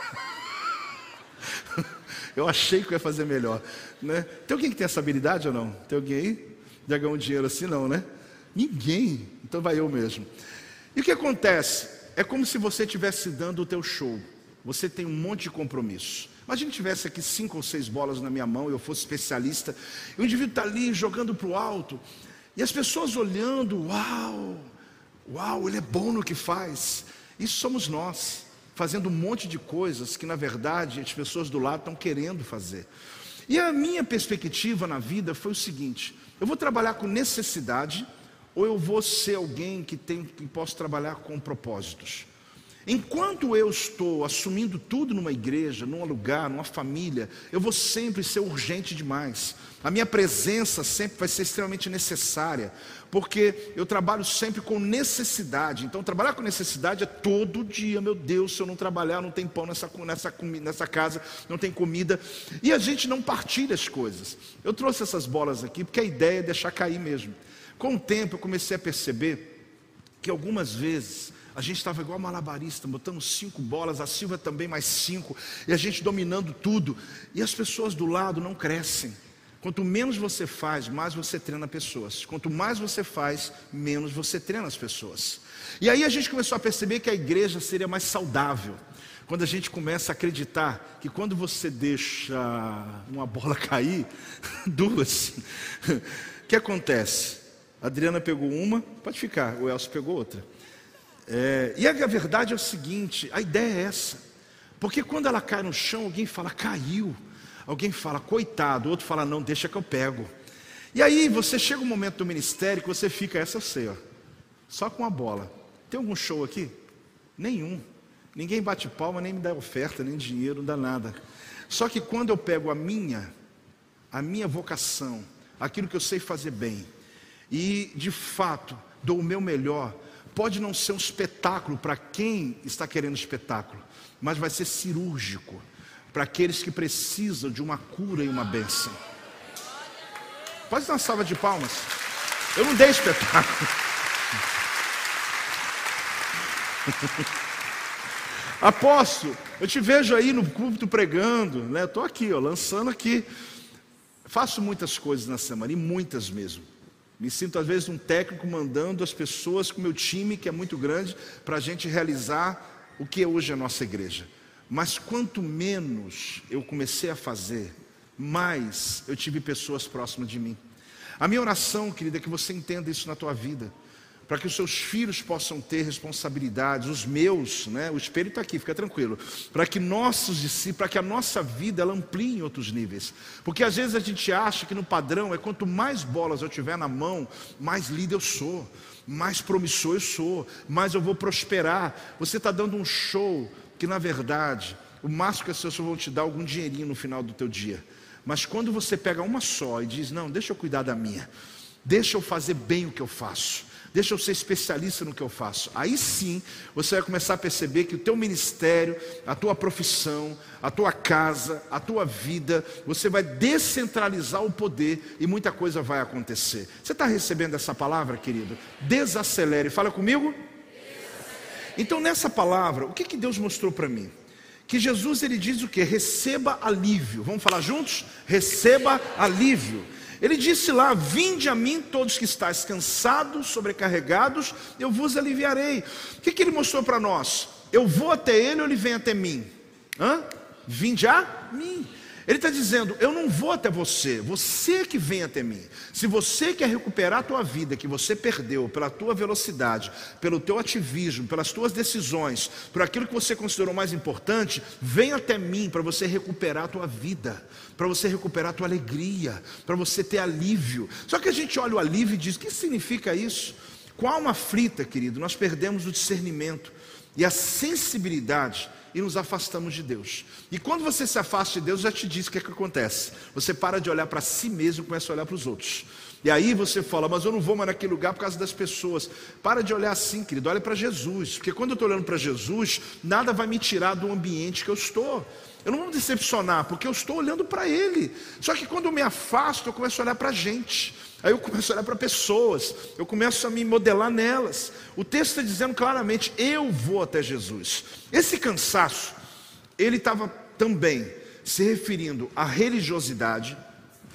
Speaker 1: Eu achei que eu ia fazer melhor. Né? Tem alguém que tem essa habilidade ou não? Tem alguém aí? Já ganhou dinheiro assim, não, né? Ninguém. Então vai eu mesmo. E o que acontece? É como se você estivesse dando o teu show. Você tem um monte de compromisso. Imagina tivesse aqui cinco ou seis bolas na minha mão, eu fosse especialista, e o indivíduo está ali jogando para o alto, e as pessoas olhando, uau, uau, ele é bom no que faz. Isso somos nós, fazendo um monte de coisas que na verdade as pessoas do lado estão querendo fazer. E a minha perspectiva na vida foi o seguinte: eu vou trabalhar com necessidade ou eu vou ser alguém que tem que posso trabalhar com propósitos? Enquanto eu estou assumindo tudo numa igreja, num lugar, numa família, eu vou sempre ser urgente demais. A minha presença sempre vai ser extremamente necessária, porque eu trabalho sempre com necessidade. Então, trabalhar com necessidade é todo dia, meu Deus, se eu não trabalhar, não tem pão nessa, nessa, nessa casa, não tem comida. E a gente não partilha as coisas. Eu trouxe essas bolas aqui porque a ideia é deixar cair mesmo. Com o tempo, eu comecei a perceber que algumas vezes a gente estava igual malabarista, botamos cinco bolas, a Silva também mais cinco, e a gente dominando tudo. E as pessoas do lado não crescem. Quanto menos você faz, mais você treina pessoas. Quanto mais você faz, menos você treina as pessoas. E aí a gente começou a perceber que a igreja seria mais saudável. Quando a gente começa a acreditar que quando você deixa uma bola cair, duas, o que acontece? A Adriana pegou uma, pode ficar, o Elcio pegou outra. É, e a verdade é o seguinte: a ideia é essa. Porque quando ela cai no chão, alguém fala, caiu. Alguém fala, coitado. Outro fala, não, deixa que eu pego. E aí você chega um momento do ministério que você fica essa assim, ó, só com a bola. Tem algum show aqui? Nenhum. Ninguém bate palma, nem me dá oferta, nem dinheiro, não dá nada. Só que quando eu pego a minha, a minha vocação, aquilo que eu sei fazer bem, e de fato dou o meu melhor, pode não ser um espetáculo para quem está querendo espetáculo, mas vai ser cirúrgico para aqueles que precisam de uma cura e uma bênção. Pode dar uma salva de palmas. Eu não dei espetáculo. Apóstolo, eu te vejo aí no culto pregando, né? Estou aqui, ó, lançando aqui. Faço muitas coisas na semana, e muitas mesmo. Me sinto às vezes um técnico mandando as pessoas com o meu time, que é muito grande, para a gente realizar o que é hoje a nossa igreja. Mas quanto menos eu comecei a fazer, mais eu tive pessoas próximas de mim. A minha oração, querida, é que você entenda isso na tua vida para que os seus filhos possam ter responsabilidades, os meus, né? O espelho está aqui, fica tranquilo. Para que nossos discípulos, para que a nossa vida ela amplie em outros níveis. Porque às vezes a gente acha que no padrão é quanto mais bolas eu tiver na mão, mais líder eu sou, mais promissor eu sou, mais eu vou prosperar. Você está dando um show que na verdade o máximo que as pessoas vão te dar é algum dinheirinho no final do teu dia. Mas quando você pega uma só e diz, não, deixa eu cuidar da minha, deixa eu fazer bem o que eu faço deixa eu ser especialista no que eu faço. Aí sim, você vai começar a perceber que o teu ministério, a tua profissão, a tua casa, a tua vida, você vai descentralizar o poder e muita coisa vai acontecer. Você está recebendo essa palavra, querido? Desacelere. Fala comigo. Então, nessa palavra, o que, que Deus mostrou para mim? Que Jesus ele diz o que? Receba alívio. Vamos falar juntos? Receba alívio. Ele disse lá: Vinde a mim, todos que estáis cansados, sobrecarregados, eu vos aliviarei. O que, que ele mostrou para nós? Eu vou até ele ou ele vem até mim? Hã? Vinde a mim. Ele está dizendo: Eu não vou até você, você que vem até mim. Se você quer recuperar a tua vida que você perdeu pela tua velocidade, pelo teu ativismo, pelas tuas decisões, por aquilo que você considerou mais importante, vem até mim para você recuperar a tua vida, para você recuperar a tua alegria, para você ter alívio. Só que a gente olha o alívio e diz: O que significa isso? Com a alma frita, querido, nós perdemos o discernimento e a sensibilidade e nos afastamos de Deus. E quando você se afasta de Deus, já te disse o que, é que acontece. Você para de olhar para si mesmo e começa a olhar para os outros. E aí você fala, mas eu não vou mais naquele lugar por causa das pessoas. Para de olhar assim, querido, olha para Jesus. Porque quando eu estou olhando para Jesus, nada vai me tirar do ambiente que eu estou. Eu não vou me decepcionar, porque eu estou olhando para Ele. Só que quando eu me afasto, eu começo a olhar para a gente. Aí eu começo a olhar para pessoas, eu começo a me modelar nelas. O texto está dizendo claramente: eu vou até Jesus. Esse cansaço, ele estava também se referindo à religiosidade,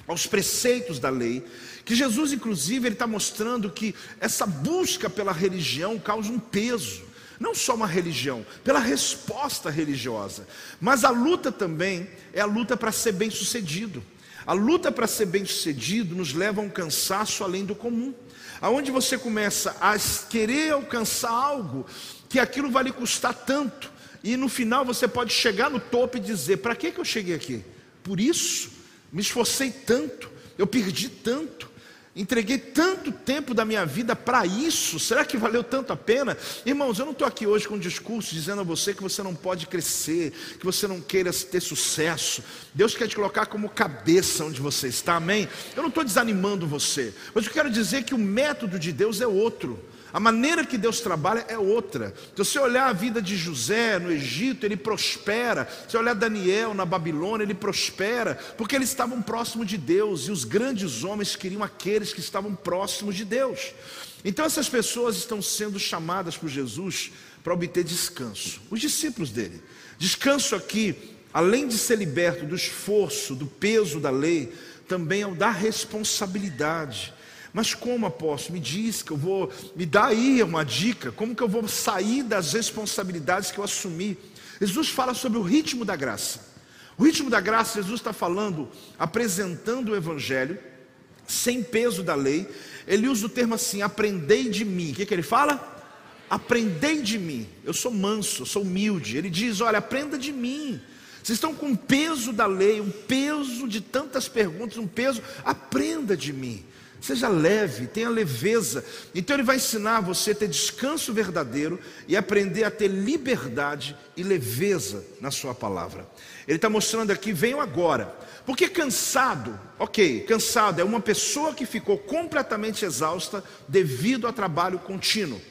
Speaker 1: aos preceitos da lei, que Jesus, inclusive, ele está mostrando que essa busca pela religião causa um peso, não só uma religião, pela resposta religiosa, mas a luta também é a luta para ser bem sucedido. A luta para ser bem-sucedido nos leva a um cansaço além do comum. Aonde você começa a querer alcançar algo que aquilo vai lhe custar tanto, e no final você pode chegar no topo e dizer: "Para que que eu cheguei aqui? Por isso me esforcei tanto, eu perdi tanto, Entreguei tanto tempo da minha vida para isso, será que valeu tanto a pena? Irmãos, eu não estou aqui hoje com um discurso dizendo a você que você não pode crescer, que você não queira ter sucesso. Deus quer te colocar como cabeça onde você está, amém? Eu não estou desanimando você, mas eu quero dizer que o método de Deus é outro. A maneira que Deus trabalha é outra. Se você olhar a vida de José no Egito, ele prospera. Se você olhar Daniel na Babilônia, ele prospera, porque eles estavam próximos de Deus e os grandes homens queriam aqueles que estavam próximos de Deus. Então essas pessoas estão sendo chamadas por Jesus para obter descanso. Os discípulos dele. Descanso aqui, além de ser liberto do esforço, do peso da lei, também é o da responsabilidade. Mas como apóstolo? Me diz que eu vou, me dá aí uma dica, como que eu vou sair das responsabilidades que eu assumi? Jesus fala sobre o ritmo da graça. O ritmo da graça, Jesus está falando, apresentando o Evangelho, sem peso da lei. Ele usa o termo assim: aprendei de mim. O que, que ele fala? Aprendei de mim. Eu sou manso, eu sou humilde. Ele diz: Olha, aprenda de mim. Vocês estão com um peso da lei, um peso de tantas perguntas, um peso. Aprenda de mim. Seja leve, tenha leveza. Então ele vai ensinar você a ter descanso verdadeiro e aprender a ter liberdade e leveza na sua palavra. Ele está mostrando aqui, venham agora. Porque cansado, ok, cansado é uma pessoa que ficou completamente exausta devido a trabalho contínuo.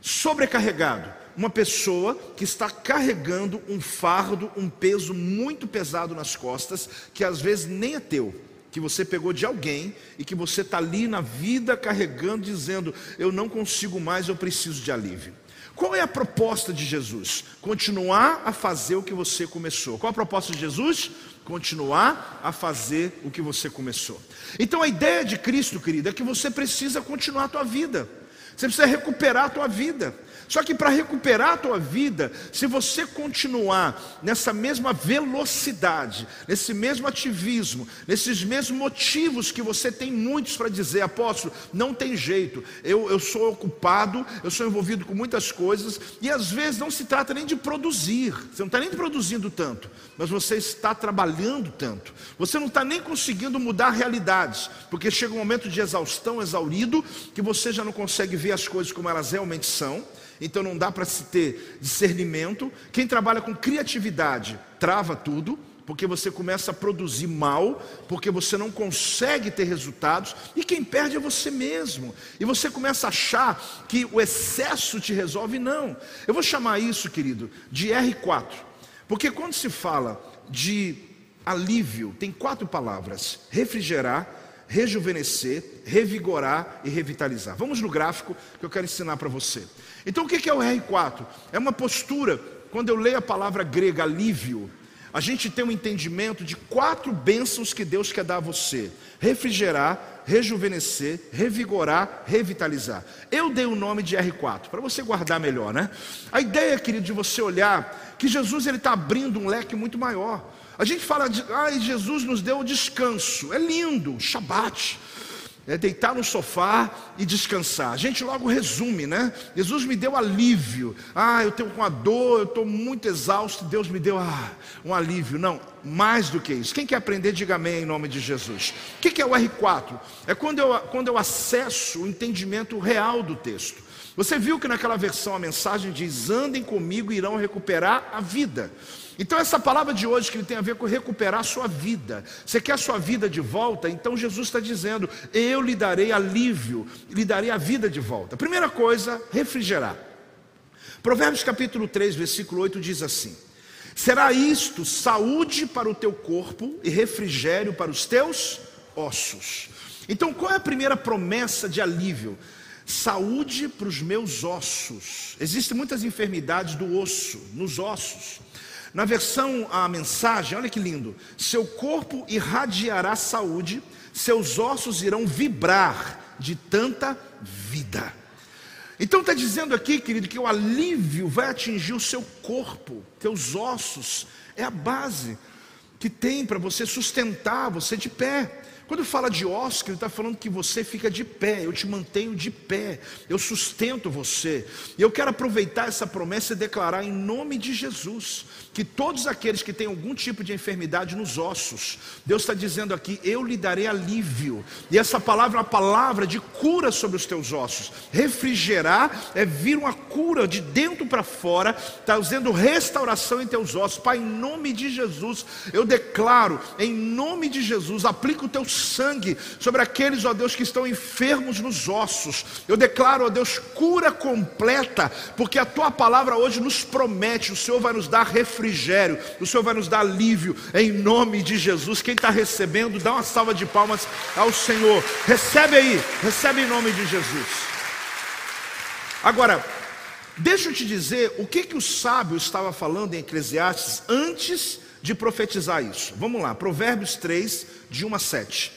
Speaker 1: Sobrecarregado uma pessoa que está carregando um fardo, um peso muito pesado nas costas, que às vezes nem é teu, que você pegou de alguém e que você está ali na vida carregando, dizendo: Eu não consigo mais, eu preciso de alívio. Qual é a proposta de Jesus? Continuar a fazer o que você começou. Qual a proposta de Jesus? Continuar a fazer o que você começou. Então a ideia de Cristo, querido, é que você precisa continuar a tua vida. Você precisa recuperar a tua vida. Só que para recuperar a tua vida, se você continuar nessa mesma velocidade, nesse mesmo ativismo, nesses mesmos motivos que você tem muitos para dizer, apóstolo, não tem jeito, eu, eu sou ocupado, eu sou envolvido com muitas coisas, e às vezes não se trata nem de produzir, você não está nem produzindo tanto, mas você está trabalhando tanto, você não está nem conseguindo mudar realidades, porque chega um momento de exaustão, exaurido, que você já não consegue ver as coisas como elas realmente são então não dá para se ter discernimento. Quem trabalha com criatividade trava tudo, porque você começa a produzir mal, porque você não consegue ter resultados, e quem perde é você mesmo. E você começa a achar que o excesso te resolve, não. Eu vou chamar isso, querido, de R4. Porque quando se fala de alívio, tem quatro palavras: refrigerar, rejuvenescer, revigorar e revitalizar. Vamos no gráfico que eu quero ensinar para você. Então o que é o R4? É uma postura, quando eu leio a palavra grega alívio, a gente tem um entendimento de quatro bênçãos que Deus quer dar a você: refrigerar, rejuvenescer, revigorar, revitalizar. Eu dei o nome de R4 para você guardar melhor, né? A ideia, querido, de você olhar que Jesus ele está abrindo um leque muito maior. A gente fala de, ai, Jesus nos deu o descanso, é lindo, Shabat é deitar no sofá e descansar. A gente logo resume, né? Jesus me deu alívio. Ah, eu tenho uma dor, eu estou muito exausto. Deus me deu ah, um alívio. Não, mais do que isso. Quem quer aprender, diga amém em nome de Jesus. O que é o R4? É quando eu, quando eu acesso o entendimento real do texto. Você viu que naquela versão a mensagem diz: andem comigo e irão recuperar a vida. Então, essa palavra de hoje que tem a ver com recuperar a sua vida. Você quer a sua vida de volta? Então, Jesus está dizendo: Eu lhe darei alívio, lhe darei a vida de volta. Primeira coisa, refrigerar. Provérbios capítulo 3, versículo 8 diz assim: Será isto saúde para o teu corpo e refrigério para os teus ossos. Então, qual é a primeira promessa de alívio? Saúde para os meus ossos. Existem muitas enfermidades do osso, nos ossos. Na versão a mensagem, olha que lindo: seu corpo irradiará saúde, seus ossos irão vibrar de tanta vida. Então está dizendo aqui, querido, que o alívio vai atingir o seu corpo, teus ossos, é a base que tem para você sustentar você de pé. Quando fala de Oscar, ele está falando que você fica de pé, eu te mantenho de pé, eu sustento você. E eu quero aproveitar essa promessa e declarar em nome de Jesus que todos aqueles que têm algum tipo de enfermidade nos ossos, Deus está dizendo aqui: eu lhe darei alívio. E essa palavra é uma palavra de cura sobre os teus ossos. Refrigerar é vir uma cura de dentro para fora, trazendo restauração em teus ossos. Pai, em nome de Jesus, eu declaro, em nome de Jesus, aplica o teu sangue sobre aqueles, ó Deus, que estão enfermos nos ossos. Eu declaro, ó Deus, cura completa, porque a tua palavra hoje nos promete, o Senhor vai nos dar refrigério, o Senhor vai nos dar alívio em nome de Jesus. Quem está recebendo, dá uma salva de palmas ao Senhor. Recebe aí, recebe em nome de Jesus. Agora, deixa eu te dizer o que, que o sábio estava falando em Eclesiastes antes de profetizar isso. Vamos lá, Provérbios 3, de 1 a 7.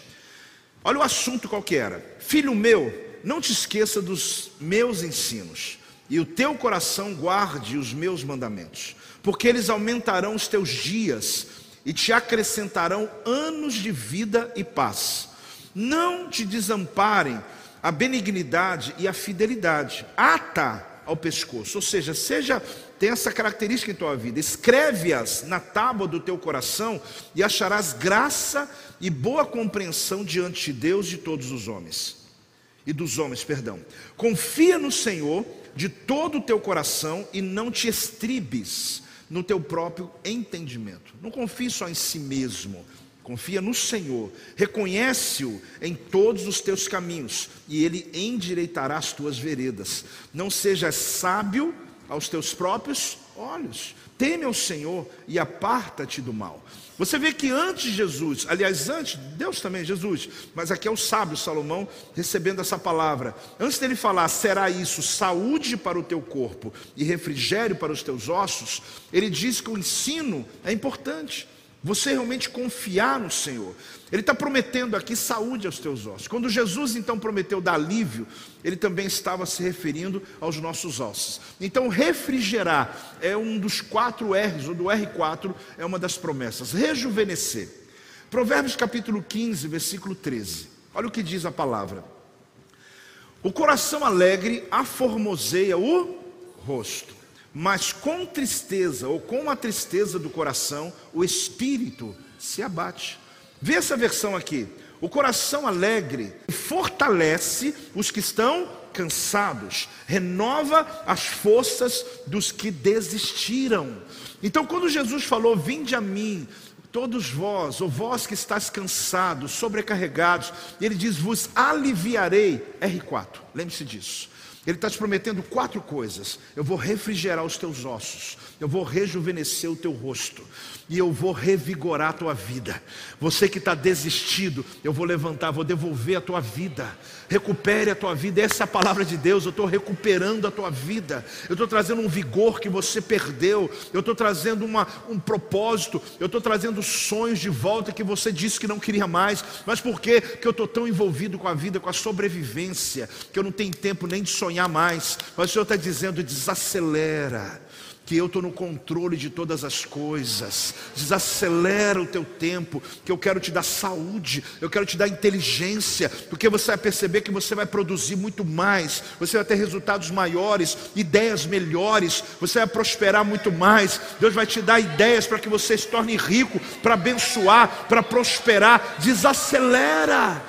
Speaker 1: Olha o assunto qual que era. Filho meu, não te esqueça dos meus ensinos, e o teu coração guarde os meus mandamentos porque eles aumentarão os teus dias e te acrescentarão anos de vida e paz. Não te desamparem a benignidade e a fidelidade. Ata ao pescoço. Ou seja, seja tem essa característica em tua vida. Escreve-as na tábua do teu coração e acharás graça e boa compreensão diante de Deus de todos os homens. E dos homens, perdão. Confia no Senhor de todo o teu coração e não te estribes no teu próprio entendimento. Não confie só em si mesmo. Confia no Senhor, reconhece-o em todos os teus caminhos, e ele endireitará as tuas veredas. Não sejas sábio aos teus próprios olhos. Teme ao Senhor e aparta-te do mal. Você vê que antes Jesus, aliás, antes, Deus também, Jesus, mas aqui é o sábio Salomão recebendo essa palavra. Antes dele falar, será isso saúde para o teu corpo e refrigério para os teus ossos, ele diz que o ensino é importante. Você realmente confiar no Senhor. Ele está prometendo aqui saúde aos teus ossos. Quando Jesus então prometeu dar alívio, ele também estava se referindo aos nossos ossos. Então, refrigerar é um dos quatro R's, ou do R4 é uma das promessas. Rejuvenescer. Provérbios capítulo 15, versículo 13. Olha o que diz a palavra. O coração alegre aformoseia o rosto mas com tristeza ou com a tristeza do coração, o espírito se abate. Vê essa versão aqui. O coração alegre fortalece os que estão cansados, renova as forças dos que desistiram. Então, quando Jesus falou: Vinde a mim, todos vós, ou vós que estáis cansados, sobrecarregados, ele diz: Vos aliviarei. R4, lembre-se disso. Ele está te prometendo quatro coisas: eu vou refrigerar os teus ossos, eu vou rejuvenescer o teu rosto, e eu vou revigorar a tua vida. Você que está desistido, eu vou levantar, vou devolver a tua vida. Recupere a tua vida, essa é a palavra de Deus. Eu estou recuperando a tua vida, eu estou trazendo um vigor que você perdeu, eu estou trazendo uma, um propósito, eu estou trazendo sonhos de volta que você disse que não queria mais. Mas por quê? Porque eu estou tão envolvido com a vida, com a sobrevivência, que eu não tenho tempo nem de sonhar mais. Mas o Senhor está dizendo: desacelera que eu estou no controle de todas as coisas. Desacelera o teu tempo, que eu quero te dar saúde, eu quero te dar inteligência, porque você vai perceber que você vai produzir muito mais, você vai ter resultados maiores, ideias melhores, você vai prosperar muito mais. Deus vai te dar ideias para que você se torne rico, para abençoar, para prosperar. Desacelera.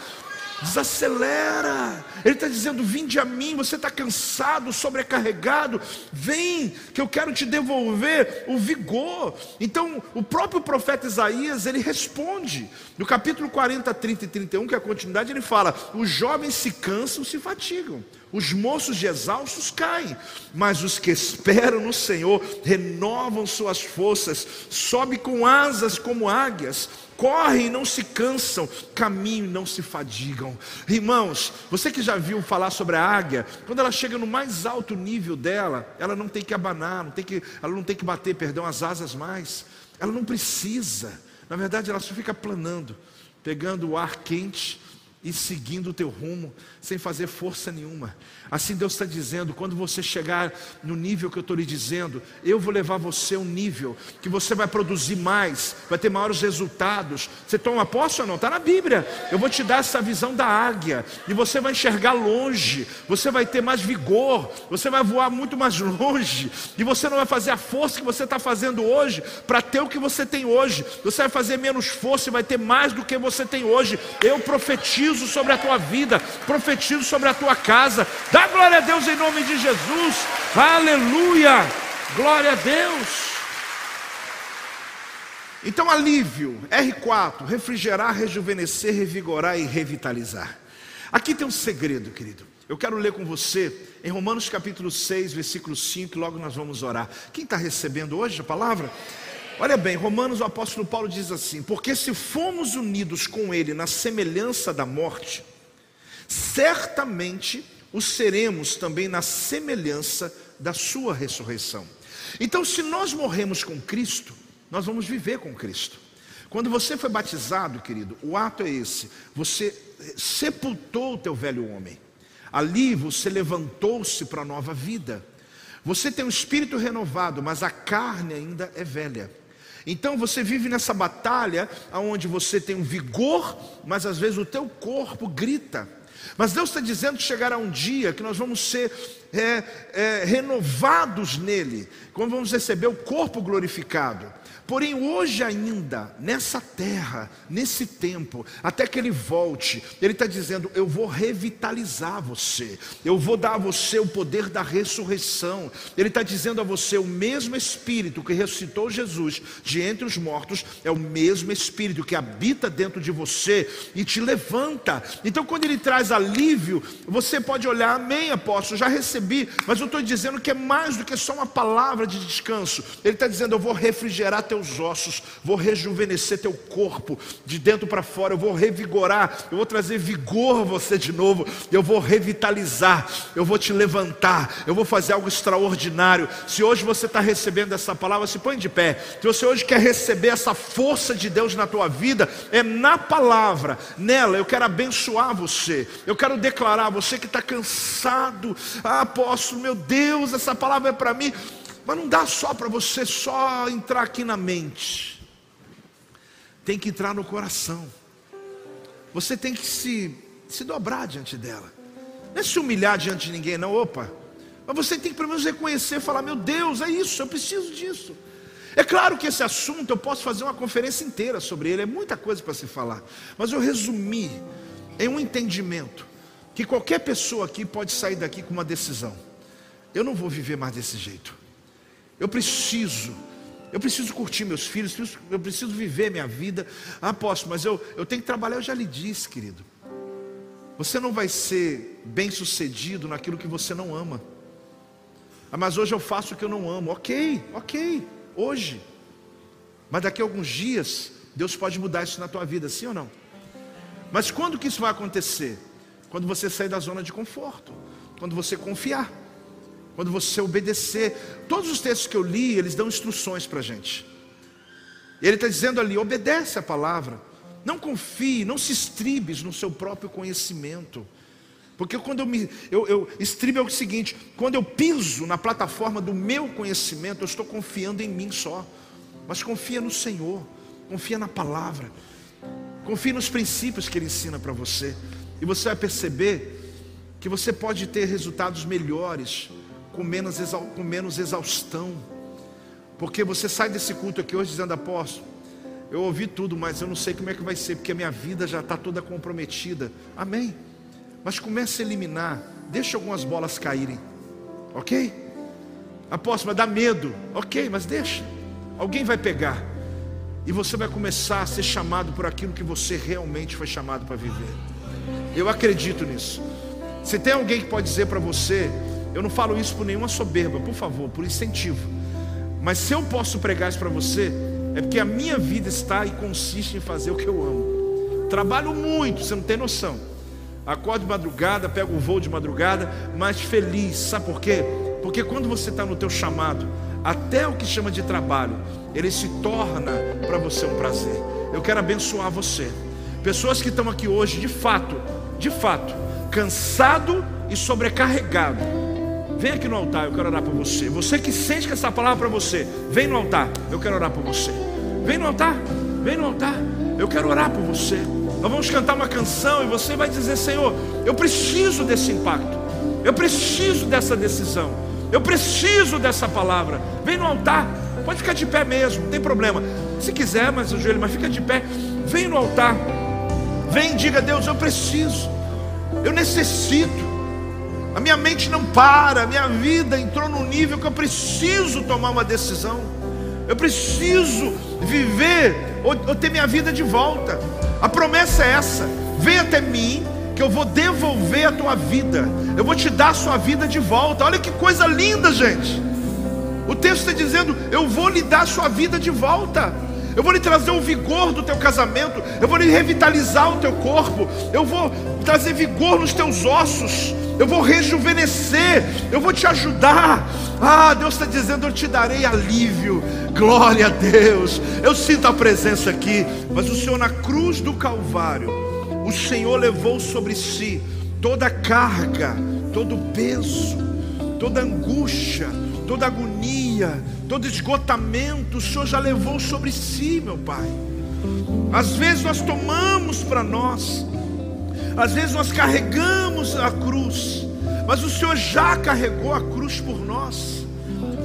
Speaker 1: Desacelera. Ele está dizendo: Vinde a mim. Você está cansado, sobrecarregado. Vem, que eu quero te devolver o vigor. Então, o próprio profeta Isaías ele responde. No capítulo 40, 30 e 31, que é a continuidade, ele fala: Os jovens se cansam, se fatigam. Os moços de exaustos caem, mas os que esperam no Senhor renovam suas forças, sobe com asas como águias correm e não se cansam, caminham e não se fadigam. Irmãos, você que já viu falar sobre a águia, quando ela chega no mais alto nível dela, ela não tem que abanar, não tem que, ela não tem que bater, perdão, as asas mais. Ela não precisa. Na verdade, ela só fica planando, pegando o ar quente e seguindo o teu rumo, sem fazer força nenhuma. Assim Deus está dizendo: quando você chegar no nível que eu estou lhe dizendo, eu vou levar você a um nível que você vai produzir mais, vai ter maiores resultados. Você toma posse ou não? Está na Bíblia. Eu vou te dar essa visão da águia, e você vai enxergar longe, você vai ter mais vigor, você vai voar muito mais longe, e você não vai fazer a força que você está fazendo hoje para ter o que você tem hoje. Você vai fazer menos força e vai ter mais do que você tem hoje. Eu profetizo sobre a tua vida, profetizo sobre a tua casa. Dá glória a Deus em nome de Jesus. Aleluia. Glória a Deus. Então, alívio, R4, refrigerar, rejuvenescer, revigorar e revitalizar. Aqui tem um segredo, querido. Eu quero ler com você em Romanos capítulo 6, versículo 5, logo nós vamos orar. Quem está recebendo hoje a palavra? Olha bem, Romanos, o apóstolo Paulo diz assim: Porque se fomos unidos com Ele na semelhança da morte, certamente o seremos também na semelhança da sua ressurreição. Então, se nós morremos com Cristo, nós vamos viver com Cristo. Quando você foi batizado, querido, o ato é esse: você sepultou o teu velho homem. Ali você levantou-se para a nova vida. Você tem um espírito renovado, mas a carne ainda é velha. Então você vive nessa batalha onde você tem um vigor, mas às vezes o teu corpo grita. Mas Deus está dizendo que chegará um dia que nós vamos ser é, é, renovados nele, quando vamos receber o corpo glorificado. Porém, hoje ainda, nessa terra, nesse tempo, até que ele volte, ele está dizendo: Eu vou revitalizar você, eu vou dar a você o poder da ressurreição. Ele está dizendo a você: o mesmo Espírito que ressuscitou Jesus de entre os mortos, é o mesmo Espírito que habita dentro de você e te levanta. Então, quando ele traz alívio, você pode olhar, amém, apóstolo, já recebi, mas eu estou dizendo que é mais do que só uma palavra de descanso. Ele está dizendo: Eu vou refrigerar teu teus ossos, vou rejuvenescer teu corpo de dentro para fora, eu vou revigorar, eu vou trazer vigor a você de novo, eu vou revitalizar, eu vou te levantar, eu vou fazer algo extraordinário. Se hoje você está recebendo essa palavra, se põe de pé. Se você hoje quer receber essa força de Deus na tua vida, é na palavra, nela eu quero abençoar você, eu quero declarar, você que está cansado, ah, apóstolo, meu Deus, essa palavra é para mim. Mas não dá só para você só entrar aqui na mente. Tem que entrar no coração. Você tem que se, se dobrar diante dela. Não é se humilhar diante de ninguém, não. Opa. Mas você tem que pelo menos reconhecer, falar: Meu Deus, é isso, eu preciso disso. É claro que esse assunto eu posso fazer uma conferência inteira sobre ele, é muita coisa para se falar. Mas eu resumi em um entendimento que qualquer pessoa aqui pode sair daqui com uma decisão. Eu não vou viver mais desse jeito. Eu preciso, eu preciso curtir meus filhos, eu preciso viver minha vida. Ah, posso, mas eu, eu tenho que trabalhar, eu já lhe disse, querido. Você não vai ser bem sucedido naquilo que você não ama. Ah, mas hoje eu faço o que eu não amo. Ok, ok, hoje. Mas daqui a alguns dias, Deus pode mudar isso na tua vida, sim ou não? Mas quando que isso vai acontecer? Quando você sair da zona de conforto, quando você confiar quando você obedecer. Todos os textos que eu li, eles dão instruções para a gente. Ele está dizendo ali: obedece a palavra. Não confie, não se estribes no seu próprio conhecimento. Porque quando eu me. Eu, eu, estribe é o seguinte: quando eu piso na plataforma do meu conhecimento, eu estou confiando em mim só. Mas confia no Senhor, confia na palavra, confia nos princípios que Ele ensina para você. E você vai perceber que você pode ter resultados melhores com menos, com menos exaustão. Porque você sai desse culto aqui hoje dizendo, apóstolo, eu ouvi tudo, mas eu não sei como é que vai ser, porque a minha vida já está toda comprometida. Amém. Mas comece a eliminar, deixa algumas bolas caírem. Ok? Apóstolo, mas dá medo. Ok, mas deixa. Alguém vai pegar. E você vai começar a ser chamado por aquilo que você realmente foi chamado para viver. Eu acredito nisso. Se tem alguém que pode dizer para você, eu não falo isso por nenhuma soberba, por favor, por incentivo. Mas se eu posso pregar isso para você, é porque a minha vida está e consiste em fazer o que eu amo. Trabalho muito, você não tem noção. Acordo de madrugada, pego o voo de madrugada, mas feliz. Sabe por quê? Porque quando você está no teu chamado, até o que chama de trabalho, ele se torna para você um prazer. Eu quero abençoar você. Pessoas que estão aqui hoje, de fato, de fato, cansado e sobrecarregado Vem aqui no altar, eu quero orar por você. Você que sente que essa palavra é para você, vem no altar, eu quero orar por você. Vem no altar, vem no altar, eu quero orar por você. Nós vamos cantar uma canção e você vai dizer: Senhor, eu preciso desse impacto, eu preciso dessa decisão, eu preciso dessa palavra. Vem no altar, pode ficar de pé mesmo, não tem problema. Se quiser, mas o joelho, mas fica de pé. Vem no altar, vem, diga a Deus: Eu preciso, eu necessito. A minha mente não para, a minha vida entrou num nível que eu preciso tomar uma decisão. Eu preciso viver ou, ou ter minha vida de volta. A promessa é essa: vem até mim, que eu vou devolver a tua vida. Eu vou te dar a sua vida de volta. Olha que coisa linda, gente. O texto está dizendo: Eu vou lhe dar a sua vida de volta. Eu vou lhe trazer o vigor do teu casamento. Eu vou lhe revitalizar o teu corpo. Eu vou trazer vigor nos teus ossos eu vou rejuvenescer, eu vou te ajudar. Ah, Deus está dizendo: eu te darei alívio. Glória a Deus. Eu sinto a presença aqui. Mas o Senhor, na cruz do Calvário, o Senhor levou sobre si toda a carga, todo o peso, toda a angústia, toda agonia, todo esgotamento. O Senhor já levou sobre si, meu Pai. Às vezes nós tomamos para nós às vezes nós carregamos a cruz, mas o Senhor já carregou a cruz por nós.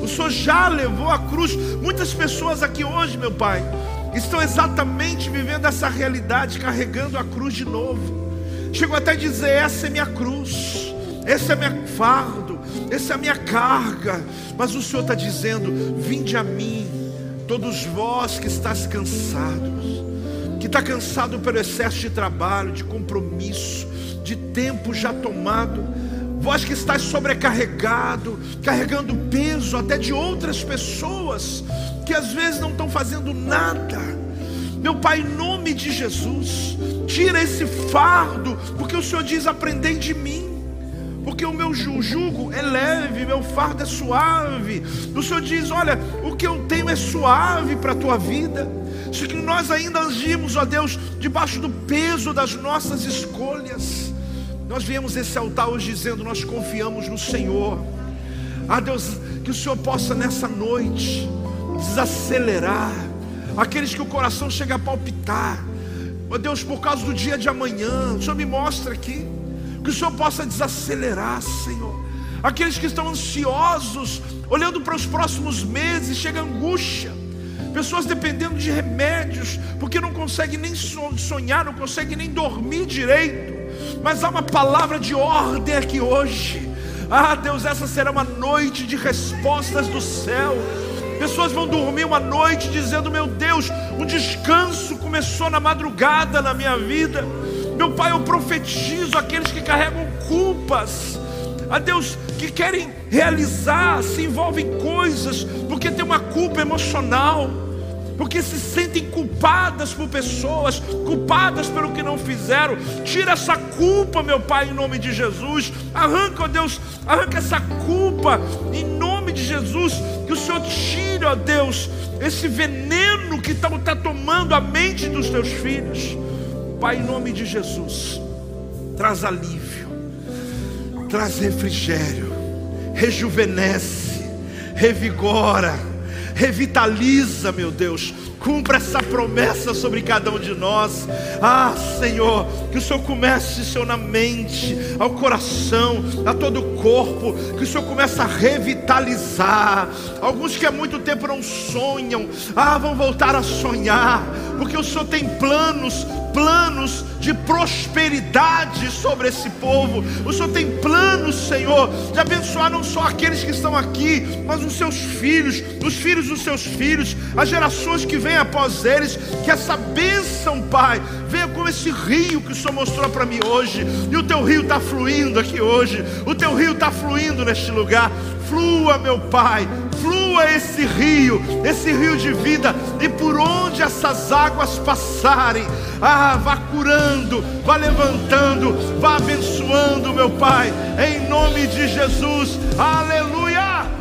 Speaker 1: O Senhor já levou a cruz. Muitas pessoas aqui hoje, meu Pai, estão exatamente vivendo essa realidade, carregando a cruz de novo. Chegou até a dizer: essa é minha cruz, esse é meu fardo, essa é a minha carga. Mas o Senhor está dizendo: vinde a mim, todos vós que estáis cansados, que está cansado pelo excesso de trabalho, de compromisso, de tempo já tomado, vós que estáis sobrecarregado, carregando peso até de outras pessoas que às vezes não estão fazendo nada. Meu Pai, em nome de Jesus, tira esse fardo, porque o Senhor diz: aprendei de mim. Porque o meu jugo é leve, meu fardo é suave. O Senhor diz: Olha, o que eu tenho é suave para a tua vida. Se que nós ainda agimos, ó Deus, debaixo do peso das nossas escolhas. Nós viemos esse altar hoje dizendo: Nós confiamos no Senhor. Ah, Deus, que o Senhor possa nessa noite desacelerar aqueles que o coração chega a palpitar. Ó Deus, por causa do dia de amanhã, o Senhor me mostra aqui. Que o Senhor possa desacelerar, Senhor. Aqueles que estão ansiosos, olhando para os próximos meses, chega angústia. Pessoas dependendo de remédios, porque não conseguem nem sonhar, não conseguem nem dormir direito. Mas há uma palavra de ordem aqui hoje. Ah, Deus, essa será uma noite de respostas do céu. Pessoas vão dormir uma noite dizendo: Meu Deus, o descanso começou na madrugada na minha vida. Meu Pai, eu profetizo aqueles que carregam culpas. A Deus que querem realizar, se envolvem em coisas, porque tem uma culpa emocional, porque se sentem culpadas por pessoas, culpadas pelo que não fizeram. Tira essa culpa, meu Pai, em nome de Jesus. Arranca, ó Deus, arranca essa culpa em nome de Jesus. Que o Senhor tire, ó Deus, esse veneno que está tá tomando a mente dos teus filhos. Pai, em nome de Jesus, traz alívio, traz refrigério, rejuvenesce, revigora, revitaliza, meu Deus, cumpra essa promessa sobre cada um de nós. Ah, Senhor, que o Senhor comece, Senhor, na mente, ao coração, a todo o corpo, que o Senhor comece a revitalizar. Alguns que há muito tempo não sonham, ah, vão voltar a sonhar, porque o Senhor tem planos planos de prosperidade sobre esse povo. O Senhor tem planos, Senhor, de abençoar não só aqueles que estão aqui, mas os seus filhos, os filhos dos seus filhos, as gerações que vêm após eles. Que essa bênção, Pai, venha como esse rio que o Senhor mostrou para mim hoje. E o teu rio está fluindo aqui hoje. O teu rio está fluindo neste lugar. Flua, meu Pai, flua esse rio, esse rio de vida, e por onde essas águas passarem, ah, vá curando, vá levantando, vá abençoando, meu Pai, em nome de Jesus, aleluia.